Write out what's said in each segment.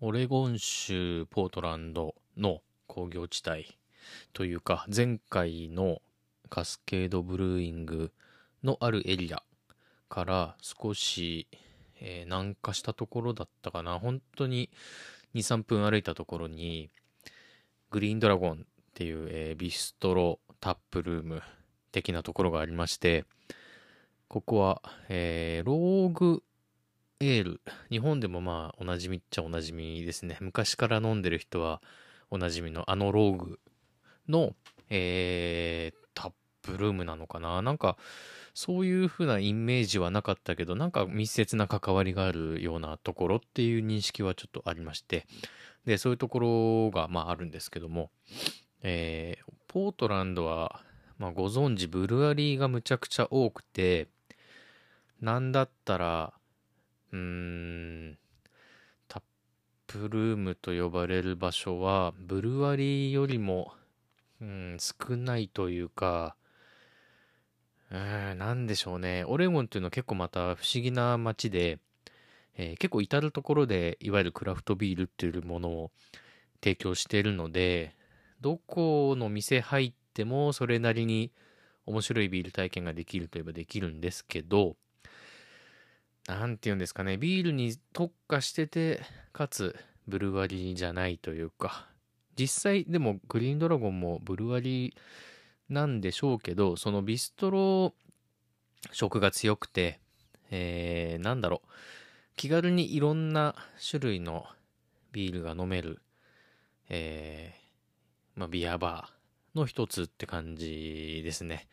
オレゴン州ポートランドの工業地帯というか前回のカスケードブルーイングのあるエリアから少し、えー南下したところだったかな。本当に23分歩いたところにグリーンドラゴンっていう、えービストロタップルーム的なところがありましてここは、えーローグエール。日本でもまあおなじみっちゃおなじみですね。昔から飲んでる人はおなじみのあのローグの、えータップルームなのかな。なんかそういう風なイメージはなかったけどなんか密接な関わりがあるようなところっていう認識はちょっとありまして。でそういうところがまああるんですけども、えーポートランドは、まあ、ご存知ブルワリーがむちゃくちゃ多くてなんだったらうーん。タップルームと呼ばれる場所はブルワリーよりも、うん、少ないというかうーんなんでしょうね。オレゴンっていうのは結構また不思議な街で、えー結構至る所でいわゆるクラフトビールっていうものを提供しているのでどこの店入ってもそれなりに面白いビール体験ができるといえばできるんですけどなんて言うんですかね、ビールに特化してて、かつ、ブルワリーじゃないというか、実際、でも、グリーンドラゴンもブルワリーなんでしょうけど、そのビストロ色が強くて、えー、なんだろう、気軽にいろんな種類のビールが飲める、えー、まあ、ビアバーの一つって感じですね。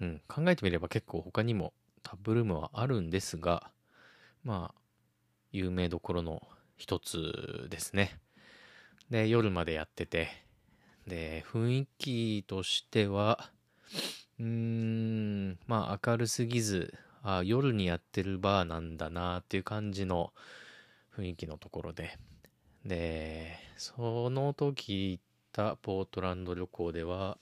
うん、考えてみれば結構他にもタップルームはあるんですが、まあ、有名どころの一つですね。で、夜までやってて、で、雰囲気としては、うーん、まあ明るすぎず、あ夜にやってるバーなんだなっていう感じの雰囲気のところで。で、その時行ったポートランド旅行では、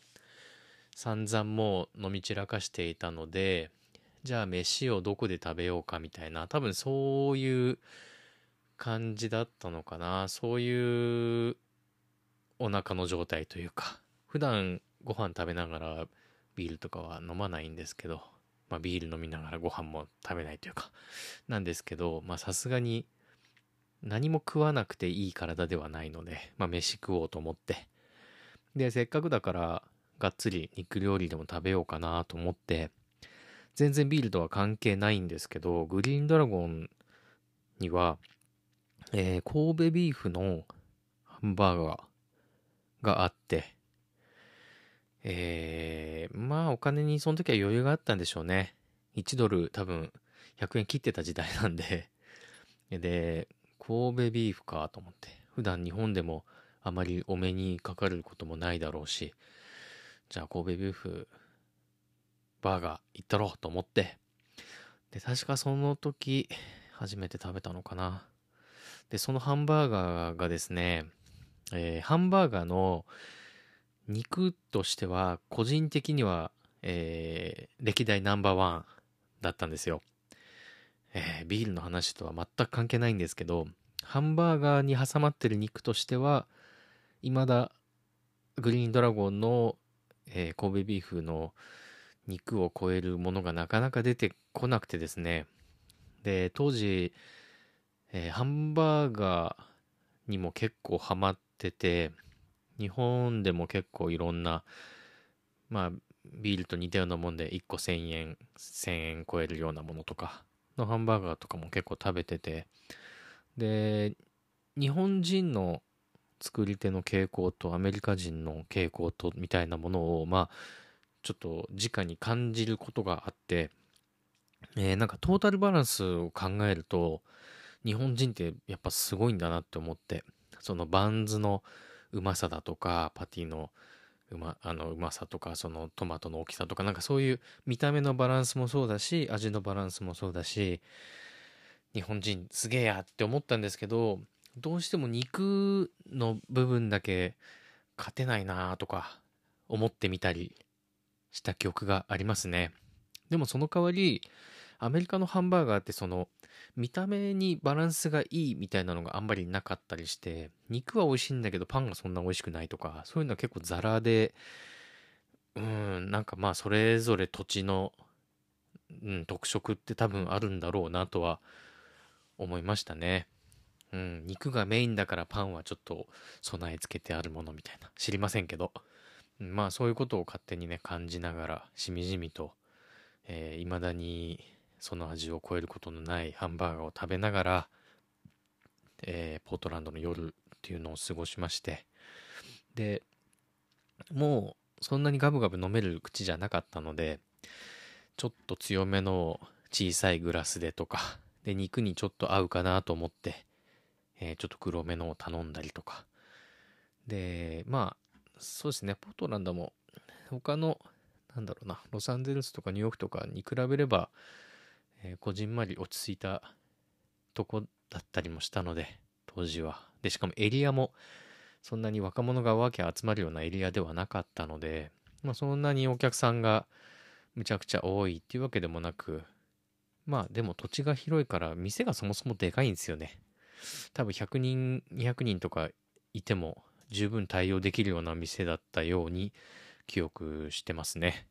散々もう飲み散らかしていたので、じゃあ飯をどこで食べようかみたいな、多分そういう感じだったのかな。そういうお腹の状態というか、普段ご飯食べながらビールとかは飲まないんですけど、まあビール飲みながらご飯も食べないというか、なんですけど、まあさすがに何も食わなくていい体ではないので、まあ飯食おうと思って。で、せっかくだから、がっつり肉料理でも食べようかなと思って、全然ビールとは関係ないんですけど、グリーンドラゴンには、えー神戸ビーフのハンバーガーがあって、えーまあお金にその時は余裕があったんでしょうね。1ドル多分100円切ってた時代なんで。で、神戸ビーフかと思って。普段日本でもあまりお目にかかることもないだろうし、じゃあ神戸ビーフバーガー行ったろうと思って。で、確かその時初めて食べたのかな。で、そのハンバーガーがですね、えーハンバーガーの肉としては個人的には、えー歴代ナンバーワンだったんですよ。えービールの話とは全く関係ないんですけど、ハンバーガーに挟まってる肉としては、未だグリーンドラゴンの、えー神戸ビーフの肉を超えるものがなかなか出てこなくてですね。で、当時、えーハンバーガーにも結構ハマってて、日本でも結構いろんな、まあ、ビールと似たようなもんで1個1000円、1000円超えるようなものとかのハンバーガーとかも結構食べてて、で、日本人の作り手の傾向とアメリカ人の傾向とみたいなものを、まあ、ちょっと直に感じることがあって、えーなんかトータルバランスを考えると、日本人ってやっぱすごいんだなって思って、そのバンズのうまさだとか、パティのうま、あのうまさとか、そのトマトの大きさとか、なんかそういう見た目のバランスもそうだし、味のバランスもそうだし、日本人すげえやって思ったんですけど、どうしても肉の部分だけ勝てないなとか思ってみたりした記憶がありますね。でもその代わり、アメリカのハンバーガーってその見た目にバランスがいいみたいなのがあんまりなかったりして肉は美味しいんだけどパンがそんな美味しくないとかそういうのは結構ザラでうんなんかまあそれぞれ土地の、うん、特色って多分あるんだろうなとは思いましたね。うん、肉がメインだからパンはちょっと備え付けてあるものみたいな知りませんけど、まあそういうことを勝手にね感じながらしみじみといま、えー、未だにその味を超えることのないハンバーガーを食べながら、えー、ポートランドの夜っていうのを過ごしましてでもうそんなにガブガブ飲める口じゃなかったのでちょっと強めの小さいグラスでとかで肉にちょっと合うかなと思ってえー、ちょっと黒めのを頼んだりとか。で、まあ、そうですね、ポートランドも、他の、なんだろうな、ロサンゼルスとかニューヨークとかに比べれば、えー、こじんまり落ち着いたとこだったりもしたので、当時は。で、しかもエリアも、そんなに若者がわけ集まるようなエリアではなかったので、まあ、そんなにお客さんがむちゃくちゃ多いっていうわけでもなく、まあでも土地が広いから店がそもそもでかいんですよね。多分100人200人とかいても十分対応できるような店だったように記憶してますね。